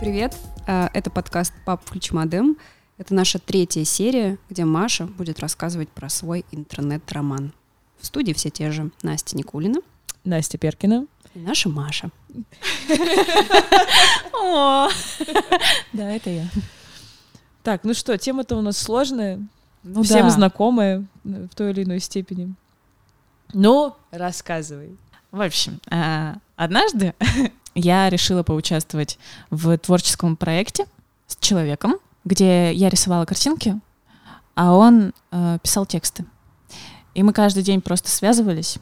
Привет, э, это подкаст «Пап, включи модем». Это наша третья серия, где Маша будет рассказывать про свой интернет-роман. В студии все те же Настя Никулина. Настя Перкина. И наша Маша. Да, это я. Так, ну что, тема-то у нас сложная, ну, всем да. знакомая в той или иной степени. Ну, рассказывай. В общем, э, однажды я решила поучаствовать в творческом проекте с человеком, где я рисовала картинки, а он э, писал тексты. И мы каждый день просто связывались,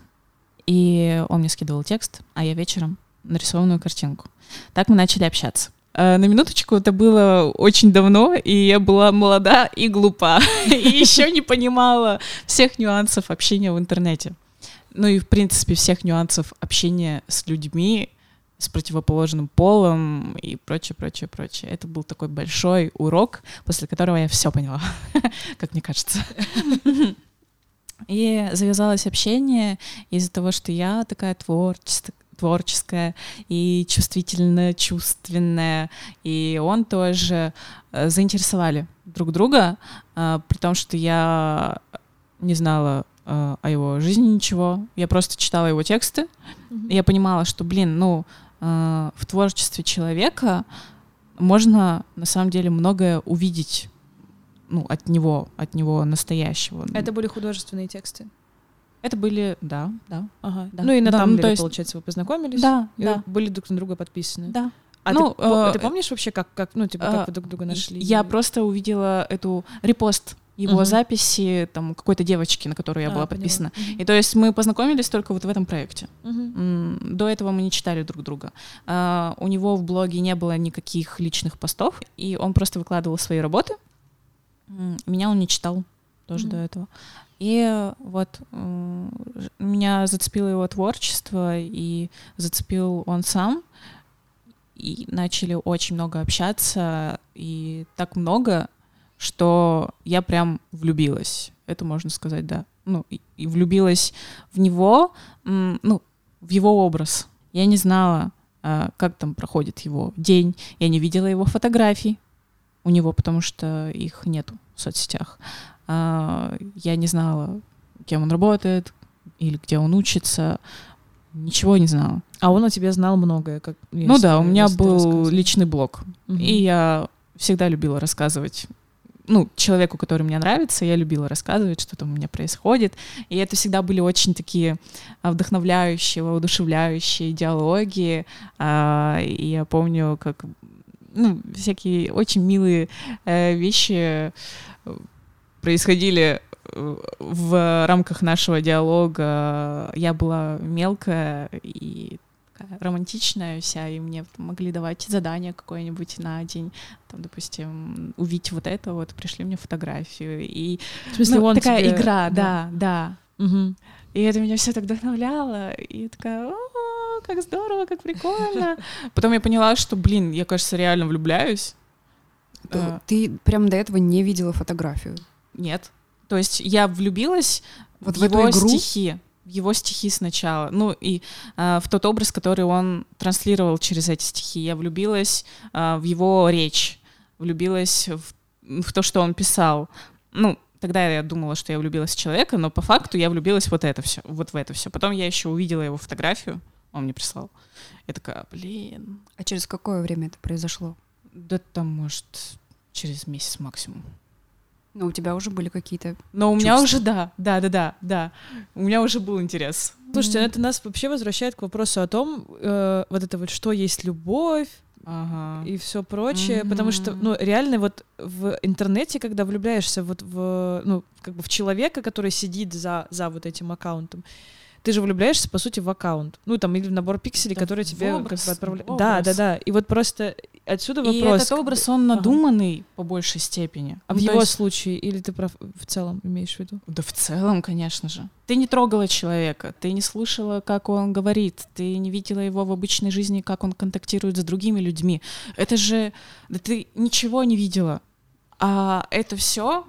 и он мне скидывал текст, а я вечером нарисованную картинку. Так мы начали общаться. Э, на минуточку это было очень давно, и я была молода и глупа, и еще не понимала всех нюансов общения в интернете. Ну и, в принципе, всех нюансов общения с людьми, с противоположным полом и прочее, прочее, прочее. Это был такой большой урок, после которого я все поняла, как мне кажется. И завязалось общение из-за того, что я такая творческая, творческая и чувствительно чувственная, и он тоже э, заинтересовали друг друга, э, при том, что я не знала э, о его жизни ничего, я просто читала его тексты, mm-hmm. я понимала, что, блин, ну, в творчестве человека можно на самом деле многое увидеть ну, от него, от него настоящего. Это были художественные тексты? Это были, да, да. Ага. да. Ну и на да, Тамблере, ну, есть... получается, вы познакомились? Да, да. Были друг на друга подписаны? Да. А ну, ты, э, ты помнишь вообще, как, как, ну, типа, как э, вы друг друга нашли? Я просто увидела эту репост его uh-huh. записи там какой-то девочки, на которую я а, была подписана. Uh-huh. И то есть мы познакомились только вот в этом проекте. Uh-huh. До этого мы не читали друг друга. Uh, у него в блоге не было никаких личных постов, и он просто выкладывал свои работы. Меня он не читал тоже uh-huh. до этого. И вот меня зацепило его творчество, и зацепил он сам. И начали очень много общаться, и так много, что я прям влюбилась. Это можно сказать, да. Ну, и, и влюбилась в него, ну, в его образ. Я не знала, а, как там проходит его день. Я не видела его фотографий у него, потому что их нету в соцсетях. А, я не знала, кем он работает или где он учится. Ничего не знала. А он о тебе знал многое, как Ну да, у меня был личный блог. Угу. И я всегда любила рассказывать ну, человеку, который мне нравится, я любила рассказывать, что там у меня происходит. И это всегда были очень такие вдохновляющие, воодушевляющие диалоги. А, и я помню, как ну, всякие очень милые э, вещи происходили э, в рамках нашего диалога. Я была мелкая и романтичная вся, и мне могли давать задание какое-нибудь на день, там, допустим, увидеть вот это, вот, пришли мне фотографию, и в смысле, ну, он такая тебе... игра, да, да. да. Угу. И это меня все так вдохновляло, и я такая, о, как здорово, как прикольно. Потом я поняла, что, блин, я, кажется, реально влюбляюсь. Э, ты прям до этого не видела фотографию? Нет. То есть я влюбилась вот в, в его игру? стихи, в его стихи сначала, ну и э, в тот образ, который он транслировал через эти стихи. Я влюбилась э, в его речь, влюбилась в, в то, что он писал. Ну, тогда я думала, что я влюбилась в человека, но по факту я влюбилась вот это все, вот в это все. Потом я еще увидела его фотографию, он мне прислал. Я такая, блин. А через какое время это произошло? Да там, может, через месяц максимум. Но у тебя уже были какие-то. Но у меня уже, да, да, да, да, да. У меня уже был интерес. Слушайте, mm-hmm. это нас вообще возвращает к вопросу о том, э, вот это вот, что есть любовь, ага. и все прочее, mm-hmm. потому что, ну, реально вот в интернете, когда влюбляешься вот в, ну, как бы в человека, который сидит за, за вот этим аккаунтом, ты же влюбляешься, по сути, в аккаунт. Ну, там, или в набор пикселей, да который тебе образ, как бы отправляют. Да, да, да. И вот просто отсюда вопрос. И этот образ, он надуманный ага. по большей степени. А ну, в его есть... случае, или ты прав в целом имеешь в виду? Да в целом, конечно же. Ты не трогала человека, ты не слышала, как он говорит, ты не видела его в обычной жизни, как он контактирует с другими людьми. Это же... Да ты ничего не видела. А это все,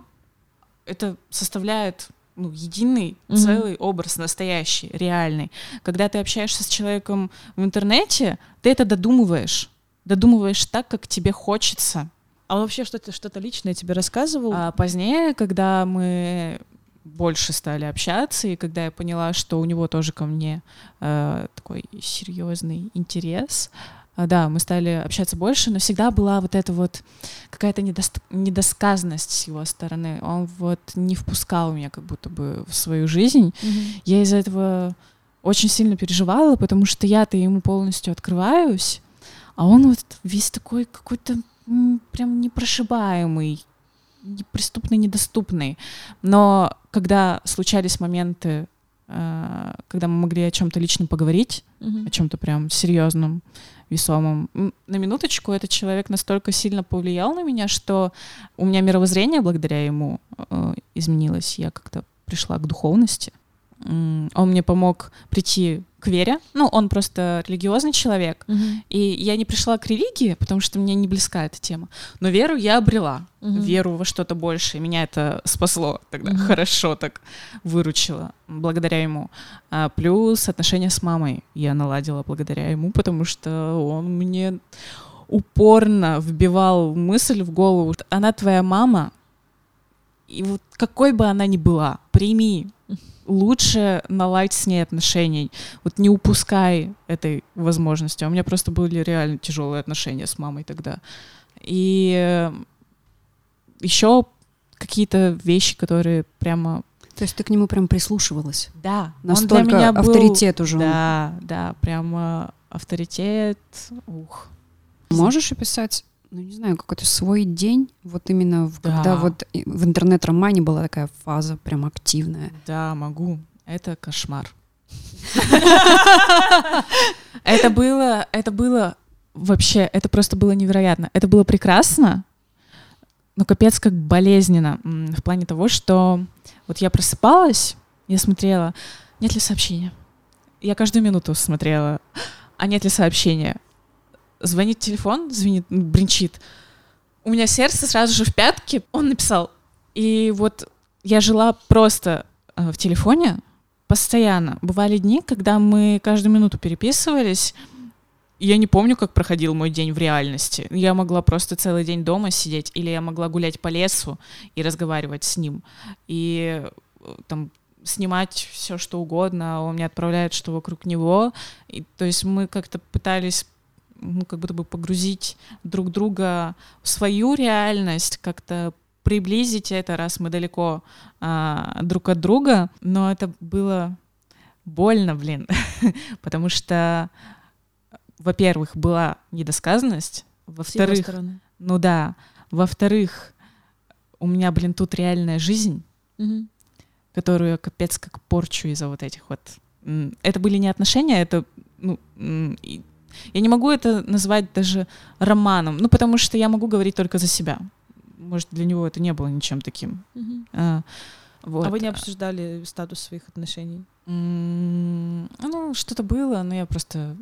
это составляет ну, единый, mm-hmm. целый образ, настоящий, реальный. Когда ты общаешься с человеком в интернете, ты это додумываешь. Додумываешь так, как тебе хочется. А он вообще что-то что личное тебе рассказывал? А позднее, когда мы больше стали общаться, и когда я поняла, что у него тоже ко мне э, такой серьезный интерес, э, да, мы стали общаться больше, но всегда была вот эта вот какая-то недос- недосказанность с его стороны. Он вот не впускал меня как будто бы в свою жизнь. Mm-hmm. Я из-за этого очень сильно переживала, потому что я-то ему полностью открываюсь, а он вот весь такой какой-то прям непрошибаемый, неприступный, недоступный. Но когда случались моменты, э, когда мы могли о чем-то лично поговорить, mm-hmm. о чем-то прям серьезном, весомом, на минуточку этот человек настолько сильно повлиял на меня, что у меня мировоззрение благодаря ему э, изменилось. Я как-то пришла к духовности. Он мне помог прийти к вере. Ну, он просто религиозный человек. Uh-huh. И я не пришла к религии, потому что мне не близка эта тема. Но веру я обрела. Uh-huh. Веру во что-то большее. Меня это спасло тогда. Uh-huh. Хорошо так выручило благодаря ему. А плюс отношения с мамой я наладила благодаря ему, потому что он мне упорно вбивал мысль в голову. Она твоя мама, и вот какой бы она ни была, прими лучше наладить с ней отношений. Вот не упускай этой возможности. У меня просто были реально тяжелые отношения с мамой тогда. И еще какие-то вещи, которые прямо то есть ты к нему прям прислушивалась? Да. Настолько он для меня был, авторитет уже. Да, да, прямо авторитет. Ух. Можешь описать ну, не знаю, какой-то свой день, вот именно в, да. когда вот в интернет-романе была такая фаза прям активная. Да, могу. Это кошмар. Это было, это было вообще, это просто было невероятно. Это было прекрасно, но капец как болезненно в плане того, что вот я просыпалась, я смотрела, нет ли сообщения. Я каждую минуту смотрела, а нет ли сообщения звонит телефон, звенит, бринчит. У меня сердце сразу же в пятке. Он написал. И вот я жила просто э, в телефоне постоянно. Бывали дни, когда мы каждую минуту переписывались. Я не помню, как проходил мой день в реальности. Я могла просто целый день дома сидеть, или я могла гулять по лесу и разговаривать с ним. И э, там снимать все, что угодно, он мне отправляет, что вокруг него. И, то есть мы как-то пытались ну, как будто бы погрузить друг друга в свою реальность, как-то приблизить это, раз мы далеко а, друг от друга, но это было больно, блин, потому что, во-первых, была недосказанность, во-вторых, ну да, во-вторых, у меня, блин, тут реальная жизнь, угу. которую я капец как порчу из-за вот этих вот. Это были не отношения, это ну, я не могу это назвать даже романом, ну, потому что я могу говорить только за себя. Может, для него это не было ничем таким. Mm-hmm. А, вот. а вы не обсуждали статус своих отношений? Mm-hmm. Ну, что-то было, но я просто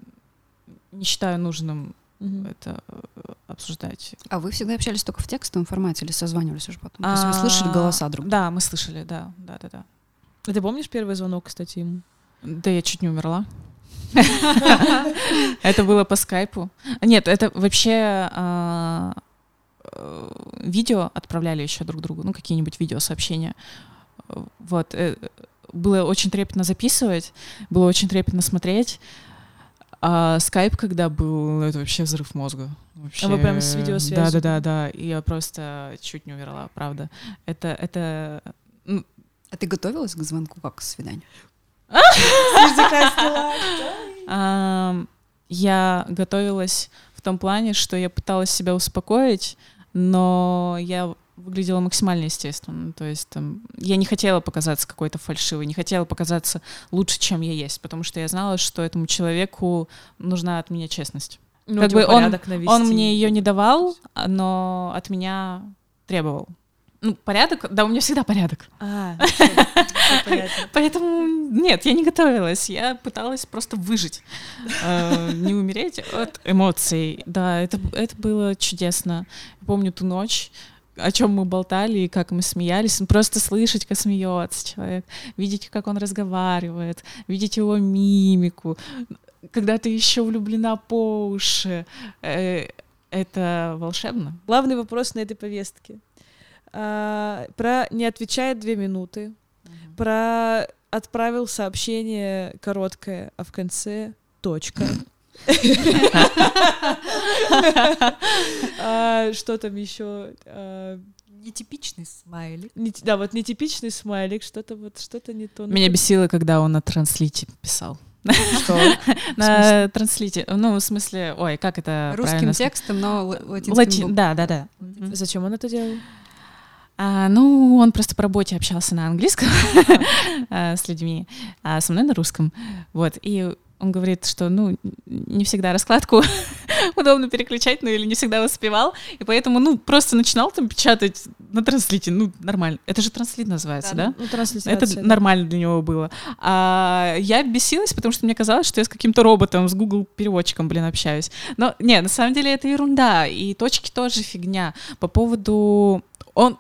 не считаю нужным mm-hmm. это э, обсуждать. А вы всегда общались только в текстовом формате или созванивались уже потом? То есть вы слышали а, голоса друг друга? Да, мы слышали, да, да, да, да. А ты помнишь первый звонок, кстати, ему? Да я чуть не умерла. Это было по скайпу. Нет, это вообще а, э, видео отправляли еще друг другу, ну, какие-нибудь видеосообщения. Вот. Э, было очень трепетно записывать, было очень трепетно смотреть. А скайп, когда был, ну, это вообще взрыв мозга. Вообще, а вы прям с видеосвязью? Да, да, да, да. И я просто чуть не умерла, правда. Это, это... А ты готовилась к звонку как к свиданию? Я готовилась в том плане, что я пыталась себя успокоить, но я выглядела максимально естественно. То есть там, я не хотела показаться какой-то фальшивой, не хотела показаться лучше, чем я есть, потому что я знала, что этому человеку нужна от меня честность. Ну, как типа бы он, он мне ее не давал, но от меня требовал. Ну, порядок, да, у меня всегда порядок. А, Поэтому нет, я не готовилась. Я пыталась просто выжить, э, не умереть от эмоций. Да, это, это было чудесно. Помню ту ночь. о чем мы болтали и как мы смеялись, просто слышать, как смеется человек, видеть, как он разговаривает, видеть его мимику, когда ты еще влюблена по уши, э, это волшебно. Главный вопрос на этой повестке. А, про не отвечает две минуты, угу. про отправил сообщение короткое, а в конце точка. А, что там еще? А, нетипичный смайлик. Да, вот нетипичный смайлик, что-то вот, что-то не то. Меня бесило, когда он на транслите писал. Что? На транслите. Ну, в смысле, ой, как это Русским текстом, но латинским. Да, да, да. Зачем он это делал? А, ну, он просто по работе общался на английском а, с людьми, а со мной на русском. Вот. И он говорит, что, ну, не всегда раскладку удобно переключать, ну, или не всегда успевал, и поэтому, ну, просто начинал там печатать на транслите, ну, нормально. Это же транслит называется, да? да? Ну, Это да. нормально для него было. А я бесилась, потому что мне казалось, что я с каким-то роботом, с Google переводчиком, блин, общаюсь. Но, не, на самом деле это ерунда, и точки тоже фигня. По поводу... Он,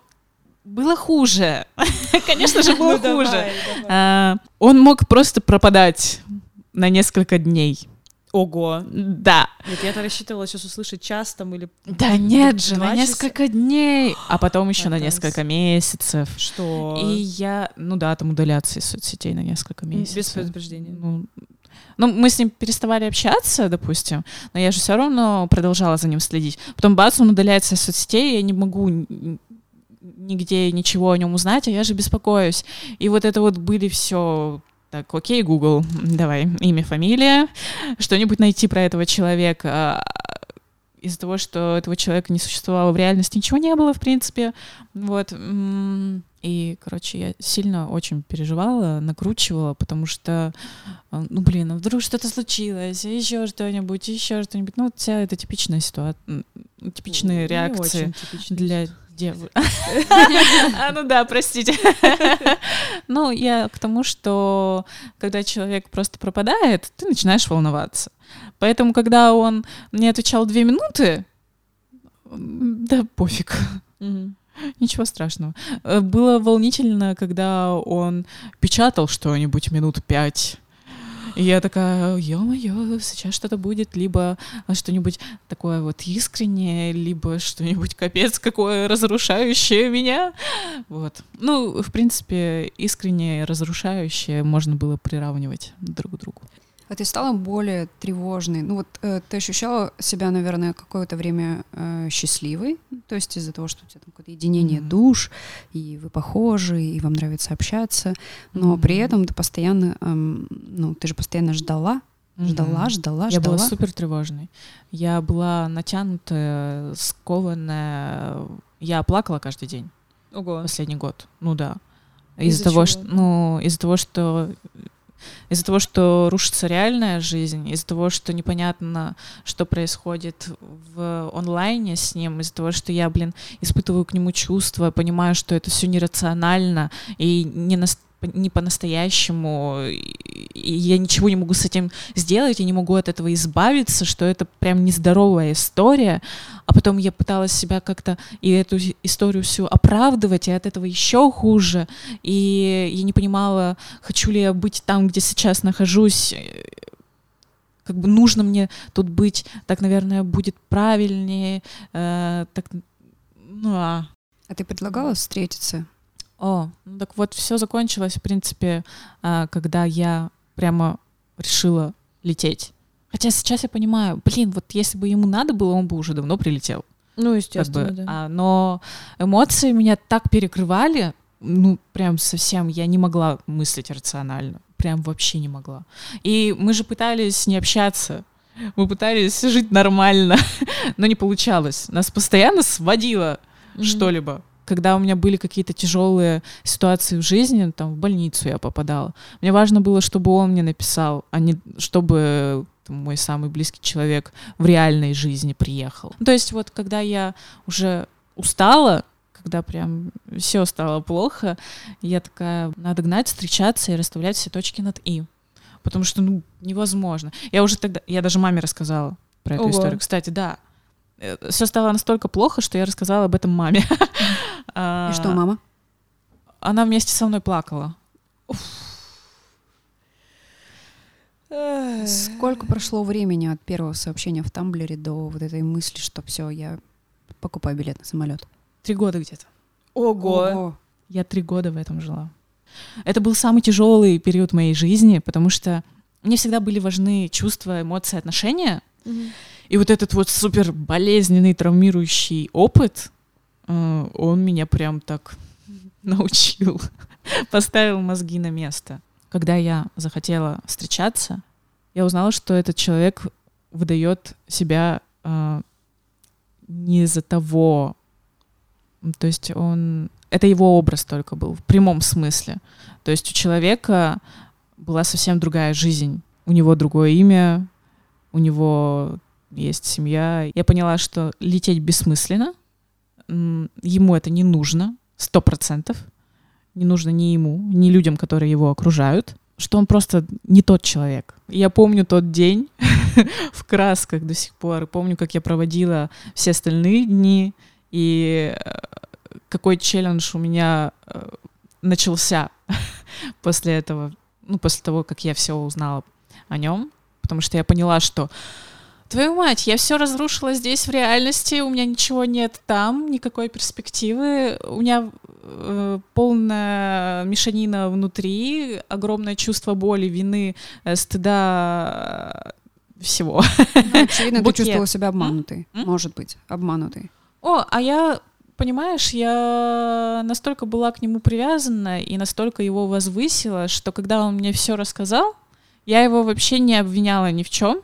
было хуже. Конечно же, было ну, хуже. А, он мог просто пропадать на несколько дней. Ого. Да. Нет, я-то рассчитывала сейчас услышать час там или... Да нет же, на несколько дней, а потом еще на несколько месяцев. Что? И я, ну да, там удаляться из соцсетей на несколько месяцев. Без предупреждения. Ну, ну, мы с ним переставали общаться, допустим, но я же все равно продолжала за ним следить. Потом бац, он удаляется из соцсетей, я не могу нигде ничего о нем узнать, а я же беспокоюсь. И вот это вот были все так, окей, Google, давай, имя, фамилия, что-нибудь найти про этого человека. Из-за того, что этого человека не существовало в реальности, ничего не было, в принципе. Вот. И, короче, я сильно очень переживала, накручивала, потому что, а, ну, блин, а вдруг что-то случилось, еще что-нибудь, еще что-нибудь. Ну, вот вся эта типичная ситуация, типичные реакции для девушек. А, ну да, простите. Ну, я к тому, что когда человек просто пропадает, ты начинаешь волноваться. Поэтому, когда он мне отвечал две минуты, да пофиг. Ничего страшного. Э, было волнительно, когда он печатал что-нибудь минут пять. И я такая, ё-моё, сейчас что-то будет, либо что-нибудь такое вот искреннее, либо что-нибудь капец какое разрушающее меня. Вот. Ну, в принципе, искреннее разрушающее можно было приравнивать друг к другу. А ты стала более тревожной? Ну вот э, ты ощущала себя, наверное, какое-то время э, счастливой, то есть из-за того, что у тебя там какое-то единение mm-hmm. душ, и вы похожи, и вам нравится общаться, но mm-hmm. при этом ты постоянно, эм, ну ты же постоянно ждала, ждала, mm-hmm. ждала, Я ждала. была супер тревожной. Я была натянутая, скованная. Я плакала каждый день. Ого. Последний год. Ну да. Из-за, из того, что, ну, из-за того, что из-за того, что рушится реальная жизнь, из-за того, что непонятно, что происходит в онлайне с ним, из-за того, что я, блин, испытываю к нему чувства, понимаю, что это все нерационально и не настолько не по-настоящему, я ничего не могу с этим сделать, я не могу от этого избавиться, что это прям нездоровая история, а потом я пыталась себя как-то и эту историю всю оправдывать, и от этого еще хуже, и я не понимала, хочу ли я быть там, где сейчас нахожусь, как бы нужно мне тут быть, так, наверное, будет правильнее, э, так, ну а. А ты предлагала встретиться? О, ну так вот, все закончилось, в принципе, а, когда я прямо решила лететь. Хотя сейчас я понимаю, блин, вот если бы ему надо было, он бы уже давно прилетел. Ну, естественно, как бы. да. А, но эмоции меня так перекрывали, ну, прям совсем, я не могла мыслить рационально. Прям вообще не могла. И мы же пытались не общаться. Мы пытались жить нормально, но не получалось. Нас постоянно сводило mm-hmm. что-либо когда у меня были какие-то тяжелые ситуации в жизни, там в больницу я попадала, мне важно было, чтобы он мне написал, а не чтобы там, мой самый близкий человек в реальной жизни приехал. То есть вот когда я уже устала, когда прям все стало плохо, я такая, надо гнать, встречаться и расставлять все точки над «и». Потому что, ну, невозможно. Я уже тогда, я даже маме рассказала про эту Ого. историю. Кстати, да, все стало настолько плохо, что я рассказала об этом маме. И что, мама? Она вместе со мной плакала. Сколько прошло времени от первого сообщения в Тамблере до вот этой мысли, что все, я покупаю билет на самолет? Три года где-то. Ого. Ого! Я три года в этом жила. Это был самый тяжелый период моей жизни, потому что мне всегда были важны чувства, эмоции, отношения. Mm-hmm. И вот этот вот супер болезненный, травмирующий опыт, э, он меня прям так научил, поставил мозги на место. Когда я захотела встречаться, я узнала, что этот человек выдает себя э, не из-за того, то есть он это его образ только был, в прямом смысле. То есть у человека была совсем другая жизнь. У него другое имя, у него есть семья. Я поняла, что лететь бессмысленно, ему это не нужно, сто процентов. Не нужно ни ему, ни людям, которые его окружают, что он просто не тот человек. Я помню тот день в красках до сих пор, помню, как я проводила все остальные дни, и э, какой челлендж у меня э, начался после этого, ну, после того, как я все узнала о нем, потому что я поняла, что Твою мать, я все разрушила здесь в реальности, у меня ничего нет там, никакой перспективы, у меня э, полная мешанина внутри, огромное чувство боли, вины, э, стыда, э, всего. Ну, очевидно, ты чувствовала себя обманутой, может быть, обманутой. О, а я понимаешь, я настолько была к нему привязана и настолько его возвысила, что когда он мне все рассказал, я его вообще не обвиняла ни в чем.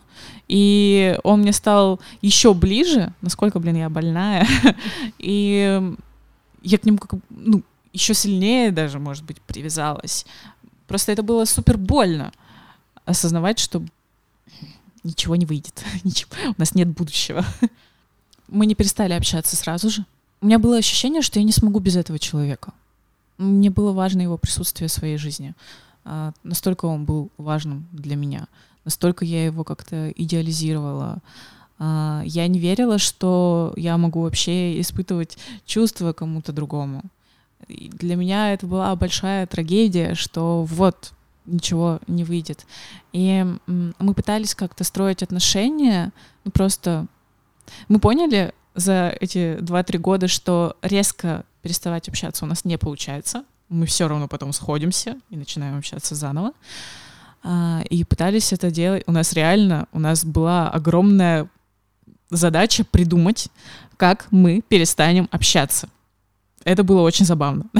И он мне стал еще ближе, насколько, блин, я больная. И я к нему как, ну, еще сильнее даже, может быть, привязалась. Просто это было супер больно осознавать, что ничего не выйдет, у нас нет будущего. Мы не перестали общаться сразу же у меня было ощущение, что я не смогу без этого человека. Мне было важно его присутствие в своей жизни. А, настолько он был важным для меня. Настолько я его как-то идеализировала. А, я не верила, что я могу вообще испытывать чувства кому-то другому. И для меня это была большая трагедия, что вот ничего не выйдет. И мы пытались как-то строить отношения, ну просто мы поняли, за эти 2-3 года, что резко переставать общаться у нас не получается. Мы все равно потом сходимся и начинаем общаться заново. А, и пытались это делать. У нас реально, у нас была огромная задача придумать, как мы перестанем общаться. Это было очень забавно.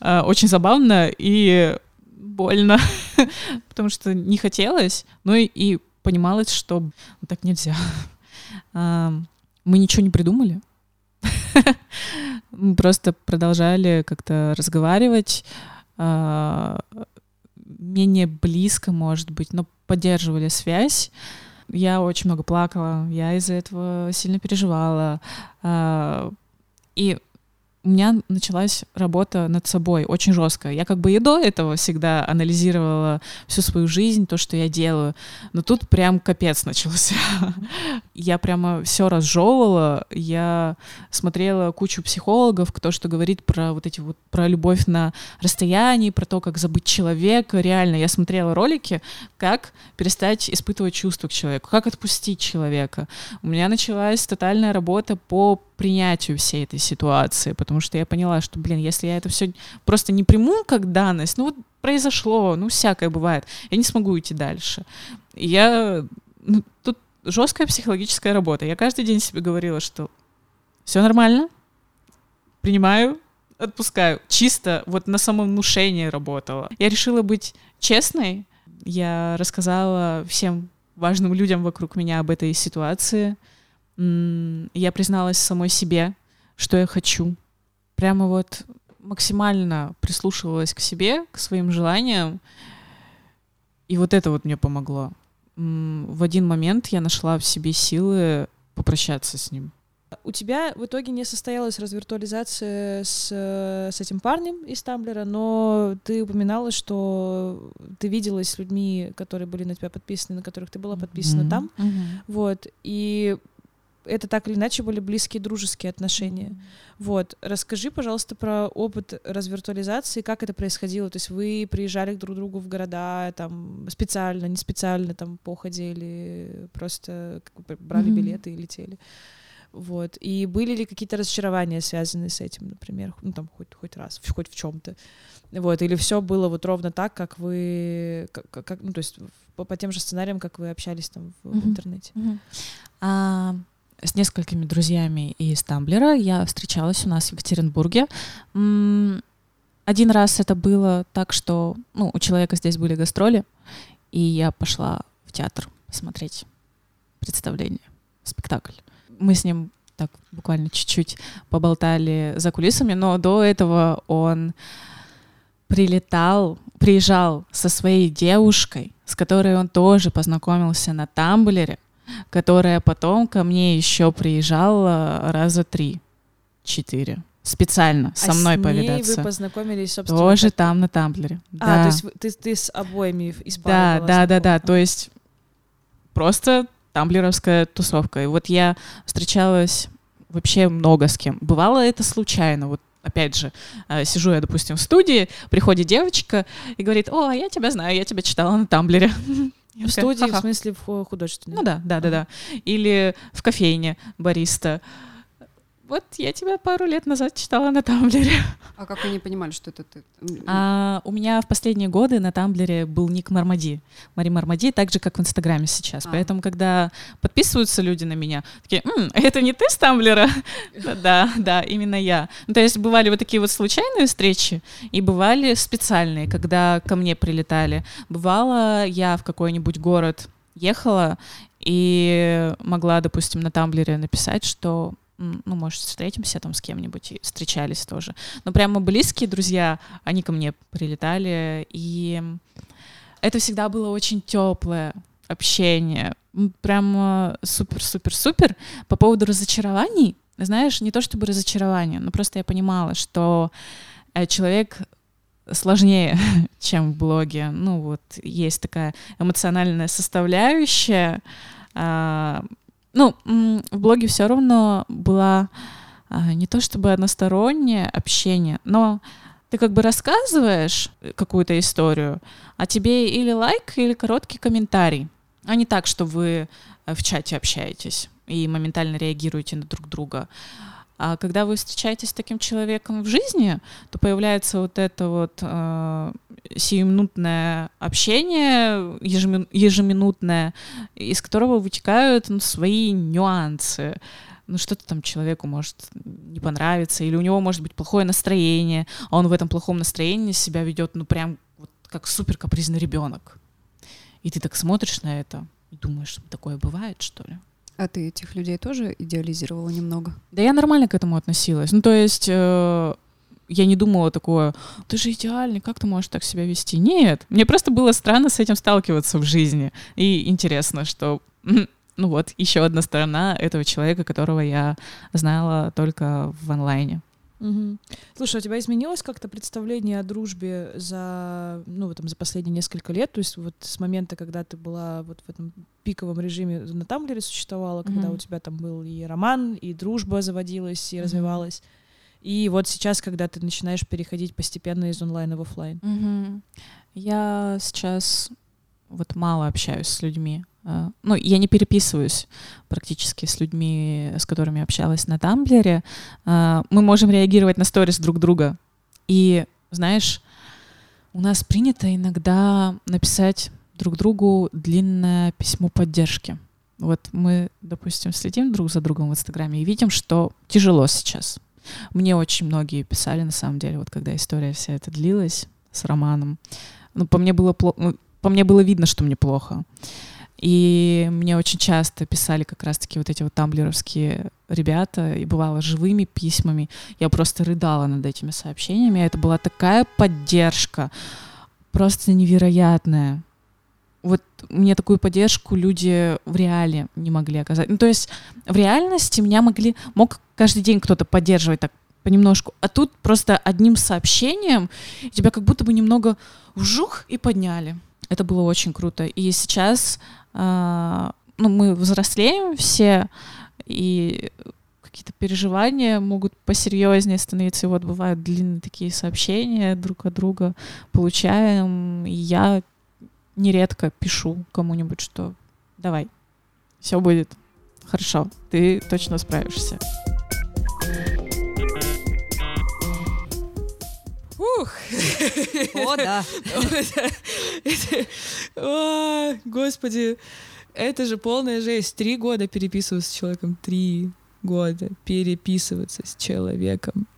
А, очень забавно и больно, потому что не хотелось, но и понималось, что так нельзя. Мы ничего не придумали. Мы просто продолжали как-то разговаривать, а, менее близко, может быть, но поддерживали связь. Я очень много плакала, я из-за этого сильно переживала. А, и у меня началась работа над собой очень жесткая. Я как бы и до этого всегда анализировала всю свою жизнь, то, что я делаю, но тут прям капец начался. Я прямо все разжевывала, я смотрела кучу психологов, кто что говорит про вот эти вот, про любовь на расстоянии, про то, как забыть человека. Реально, я смотрела ролики, как перестать испытывать чувства к человеку, как отпустить человека. У меня началась тотальная работа по принятию всей этой ситуации, потому что я поняла, что, блин, если я это все просто не приму как данность, ну вот произошло, ну всякое бывает, я не смогу идти дальше. Я ну, тут жесткая психологическая работа. Я каждый день себе говорила, что все нормально, принимаю, отпускаю. Чисто вот на самовнушение работала. Я решила быть честной. Я рассказала всем важным людям вокруг меня об этой ситуации я призналась самой себе, что я хочу. Прямо вот максимально прислушивалась к себе, к своим желаниям. И вот это вот мне помогло. В один момент я нашла в себе силы попрощаться с ним. У тебя в итоге не состоялась развиртуализация с, с этим парнем из Тамблера, но ты упоминала, что ты виделась с людьми, которые были на тебя подписаны, на которых ты была подписана mm-hmm. там. Mm-hmm. Вот. И это так или иначе были близкие дружеские отношения. Mm-hmm. Вот, расскажи, пожалуйста, про опыт развиртуализации, как это происходило. То есть вы приезжали друг к другу в города, там специально, не специально, там походе или просто брали mm-hmm. билеты и летели. Вот. И были ли какие-то разочарования, связанные с этим, например, ну там хоть, хоть раз, хоть в чем-то. Вот, или все было вот ровно так, как вы, как, как ну, то есть по, по тем же сценариям, как вы общались там в, mm-hmm. в интернете. Mm-hmm. А, с несколькими друзьями из Тамблера. Я встречалась у нас в Екатеринбурге. Один раз это было так, что ну, у человека здесь были гастроли, и я пошла в театр посмотреть представление, спектакль. Мы с ним так буквально чуть-чуть поболтали за кулисами, но до этого он прилетал, приезжал со своей девушкой, с которой он тоже познакомился на Тамблере, которая потом ко мне еще приезжала раза три, четыре специально со а мной с повидаться. вы познакомились, собственно. Тоже там на Тамблере. А, да. то есть ты, ты с обоими из Да, да, да, да. То есть просто тамблеровская тусовка. И вот я встречалась вообще много с кем. Бывало это случайно. Вот опять же, э, сижу я, допустим, в студии, приходит девочка и говорит, о, я тебя знаю, я тебя читала на Тамблере. В студии, в смысле, в художественной? Ну да, да, да, да. Или в кофейне бариста. Вот я тебя пару лет назад читала на Тамблере. А как они понимали, что это ты? А, у меня в последние годы на Тамблере был ник Мармади. Мари Мармади, так же, как в Инстаграме сейчас. А. Поэтому, когда подписываются люди на меня, такие, М, это не ты с Тамблера? Да, да, именно я. Ну, то есть бывали вот такие вот случайные встречи, и бывали специальные, когда ко мне прилетали. Бывало, я в какой-нибудь город ехала, и могла, допустим, на Тамблере написать, что ну, может, встретимся там с кем-нибудь, и встречались тоже. Но прямо близкие друзья, они ко мне прилетали, и это всегда было очень теплое общение, прям супер-супер-супер. По поводу разочарований, знаешь, не то чтобы разочарование, но просто я понимала, что э, человек сложнее, чем в блоге. Ну вот есть такая эмоциональная составляющая, а, ну, в блоге все равно была а, не то чтобы одностороннее общение, но ты как бы рассказываешь какую-то историю, а тебе или лайк, или короткий комментарий, а не так, что вы э, в чате общаетесь и моментально реагируете на друг друга. А когда вы встречаетесь с таким человеком в жизни, то появляется вот это вот э, сиюминутное общение, ежемин, ежеминутное, из которого вытекают ну, свои нюансы. Ну, что-то там человеку может не понравиться, или у него может быть плохое настроение, а он в этом плохом настроении себя ведет, ну, прям вот как супер капризный ребенок. И ты так смотришь на это и думаешь, такое бывает, что ли? А ты этих людей тоже идеализировала немного? Да я нормально к этому относилась. Ну, то есть э, я не думала такое, ты же идеальный, как ты можешь так себя вести? Нет, мне просто было странно с этим сталкиваться в жизни. И интересно, что ну вот, еще одна сторона этого человека, которого я знала только в онлайне. Угу. Слушай, а у тебя изменилось как-то представление о дружбе за, ну, там, за последние несколько лет? То есть вот с момента, когда ты была вот в этом пиковом режиме на Тамблере существовала, угу. когда у тебя там был и роман, и дружба заводилась, и угу. развивалась. И вот сейчас, когда ты начинаешь переходить постепенно из онлайна в офлайн. Угу. Я сейчас вот мало общаюсь с людьми. А, ну, я не переписываюсь практически с людьми, с которыми общалась на Тамблере. А, мы можем реагировать на сторис друг друга. И, знаешь, у нас принято иногда написать друг другу длинное письмо поддержки. Вот мы, допустим, следим друг за другом в Инстаграме и видим, что тяжело сейчас. Мне очень многие писали, на самом деле, вот когда история вся эта длилась с Романом. Ну, по мне было плохо, ну, по мне было видно, что мне плохо. И мне очень часто писали как раз-таки вот эти вот тамблеровские ребята, и бывало живыми письмами. Я просто рыдала над этими сообщениями. Это была такая поддержка, просто невероятная. Вот мне такую поддержку люди в реале не могли оказать. Ну, то есть в реальности меня могли, мог каждый день кто-то поддерживать так понемножку, а тут просто одним сообщением тебя как будто бы немного вжух и подняли. Это было очень круто. И сейчас э, ну, мы взрослеем все, и какие-то переживания могут посерьезнее становиться. И вот бывают длинные такие сообщения друг от друга получаем. И я нередко пишу кому-нибудь, что давай, все будет хорошо, ты точно справишься. Ух! О, да. О, господи, это же полная жесть. Три года переписываться с человеком. Три года переписываться с человеком.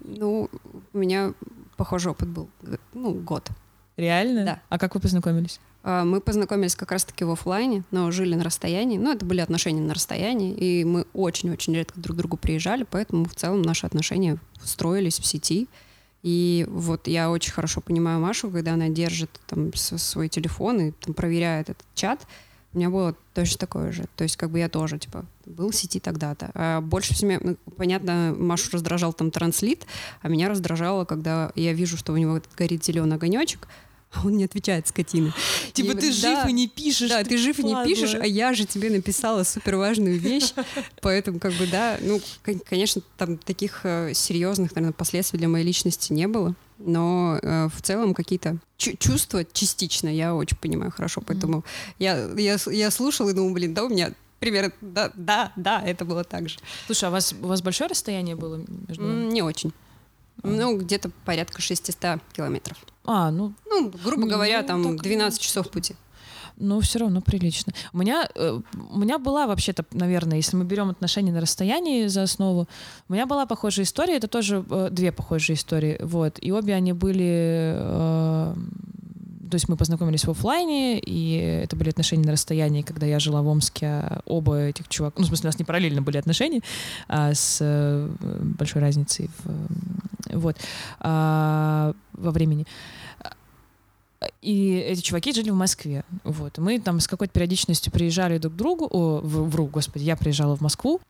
Ну, у меня похожий опыт был. Ну, год. Реально? Да. А как вы познакомились? А, мы познакомились как раз-таки в офлайне, но жили на расстоянии. Ну, это были отношения на расстоянии, и мы очень-очень редко друг к другу приезжали, поэтому в целом наши отношения строились в сети. И вот я очень хорошо понимаю Машу, когда она держит там свой телефон и там, проверяет этот чат. У меня было точно такое же. То есть как бы я тоже, типа, был в сети тогда-то. А больше всего, ну, понятно, Машу раздражал там транслит, а меня раздражало, когда я вижу, что у него горит зеленый огонечек, а он не отвечает, скотина. Типа ты жив и не пишешь. Да, ты жив и не пишешь, а я же тебе написала супер важную вещь. Поэтому, как бы, да, ну, конечно, там таких э, серьезных, наверное, последствий для моей личности не было. Но э, в целом какие-то чувства частично я очень понимаю хорошо. Поэтому я, я, я слушала и думала, блин, да, у меня примерно, да, да, да, это было так же. Слушай, а у вас, у вас большое расстояние было между вами? Не очень. Ну, где-то порядка 600 километров. А, ну... Ну, грубо ну, говоря, там 12 часов пути. Ну, все равно прилично. У меня, э, у меня была вообще-то, наверное, если мы берем отношения на расстоянии за основу, у меня была похожая история, это тоже э, две похожие истории, вот, и обе они были э, то есть мы познакомились в офлайне, и это были отношения на расстоянии, когда я жила в Омске. Оба этих чуваков, ну, в смысле, у нас не параллельно были отношения, а с э, большой разницей в, вот, а, во времени. И эти чуваки жили в Москве. Вот. Мы там с какой-то периодичностью приезжали друг к другу. О, вру, господи, я приезжала в Москву.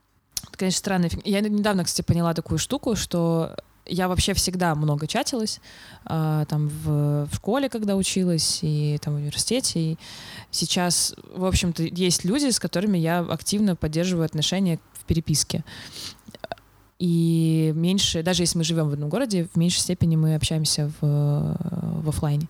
Это, конечно, странно. Я недавно, кстати, поняла такую штуку, что я вообще всегда много чатилась, э, там в, в школе, когда училась, и там в университете. И сейчас, в общем-то, есть люди, с которыми я активно поддерживаю отношения в переписке. И меньше, даже если мы живем в одном городе, в меньшей степени мы общаемся в, в офлайне.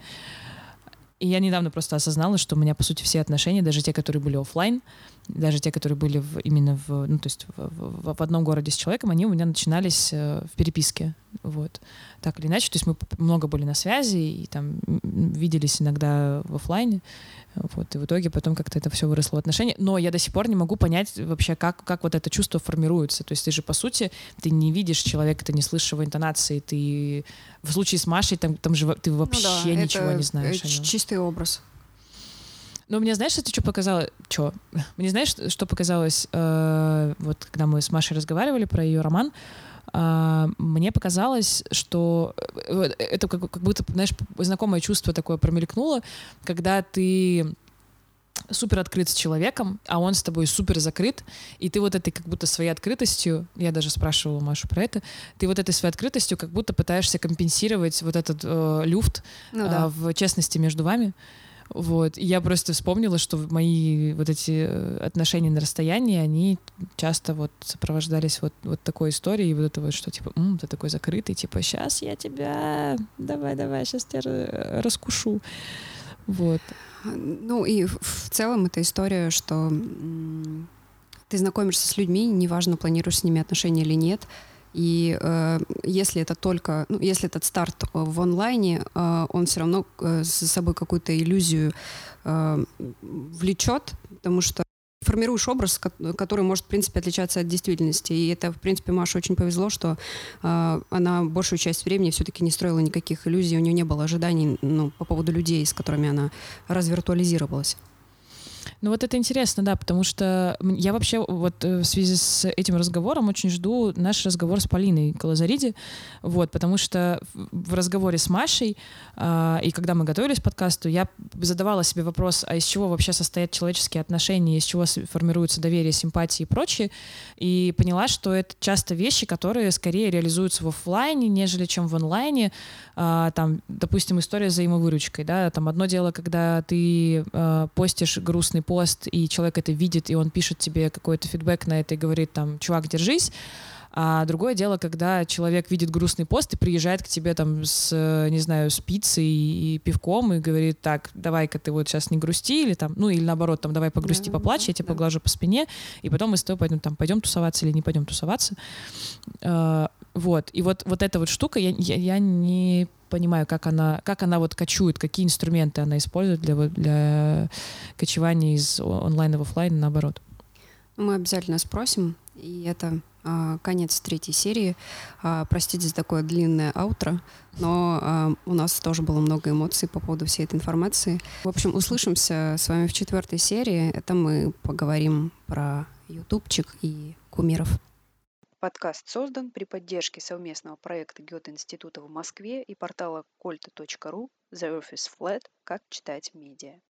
И я недавно просто осознала, что у меня, по сути, все отношения, даже те, которые были офлайн, даже те, которые были в, именно в, ну, то есть в, в, в одном городе с человеком, они у меня начинались э, в переписке, вот, так или иначе, то есть мы много были на связи и там виделись иногда в офлайне, вот, и в итоге потом как-то это все выросло в отношения, но я до сих пор не могу понять вообще, как, как вот это чувство формируется, то есть ты же, по сути, ты не видишь человека, ты не слышишь его интонации, ты в случае с Машей там, там же ты вообще ну да, ничего не знаешь. Это чистый образ. Ну, мне знаешь, это что показало? Что? Мне знаешь, что показалось, э, вот когда мы с Машей разговаривали про ее роман, э, мне показалось, что э, это как, как будто, знаешь, знакомое чувство такое промелькнуло, когда ты супер открыт с человеком, а он с тобой супер закрыт, и ты вот этой как будто своей открытостью, я даже спрашивала Машу про это, ты вот этой своей открытостью как будто пытаешься компенсировать вот этот э, люфт ну, да. э, в честности между вами. Вот. И я просто вспомнила, что мои вот эти э, отношения на расстоянии, они часто вот сопровождались вот, вот такой историей, вот это вот, что типа, М, ты такой закрытый, типа, сейчас я тебя, давай, давай, сейчас тебя раскушу. Вот. Ну и в целом эта история, что ты знакомишься с людьми, неважно, планируешь с ними отношения или нет, и э, если это только, ну, если этот старт в онлайне, э, он все равно э, за собой какую-то иллюзию э, влечет, потому что формируешь образ, который может, в принципе, отличаться от действительности. И это, в принципе, Маше очень повезло, что э, она большую часть времени все-таки не строила никаких иллюзий, у нее не было ожиданий ну, по поводу людей, с которыми она развиртуализировалась. Ну вот это интересно, да, потому что я вообще вот э, в связи с этим разговором очень жду наш разговор с Полиной Калазариди, вот, потому что в разговоре с Машей э, и когда мы готовились к подкасту, я задавала себе вопрос, а из чего вообще состоят человеческие отношения, из чего формируется доверие, симпатии и прочее, и поняла, что это часто вещи, которые скорее реализуются в офлайне, нежели чем в онлайне, э, там, допустим, история с взаимовыручкой, да, там одно дело, когда ты э, постишь грустно грустный пост, и человек это видит, и он пишет тебе какой-то фидбэк на это и говорит там, чувак, держись, а другое дело, когда человек видит грустный пост и приезжает к тебе там с, не знаю, с пиццей и пивком и говорит, так, давай-ка ты вот сейчас не грусти, или там, ну, или наоборот, там, давай погрусти, да, поплачь, я тебя да. поглажу по спине, и потом мы с тобой пойдем, там, пойдем тусоваться или не пойдем тусоваться. А, вот, и вот, вот эта вот штука, я, я, я не понимаю, как она, как она вот кочует, какие инструменты она использует для, для кочевания из онлайна в офлайн, наоборот. Мы обязательно спросим, и это конец третьей серии. А, простите за такое длинное аутро, но а, у нас тоже было много эмоций по поводу всей этой информации. В общем, услышимся с вами в четвертой серии. Это мы поговорим про ютубчик и кумиров. Подкаст создан при поддержке совместного проекта Гёте-института в Москве и портала колта.ру The is Flat. Как читать медиа.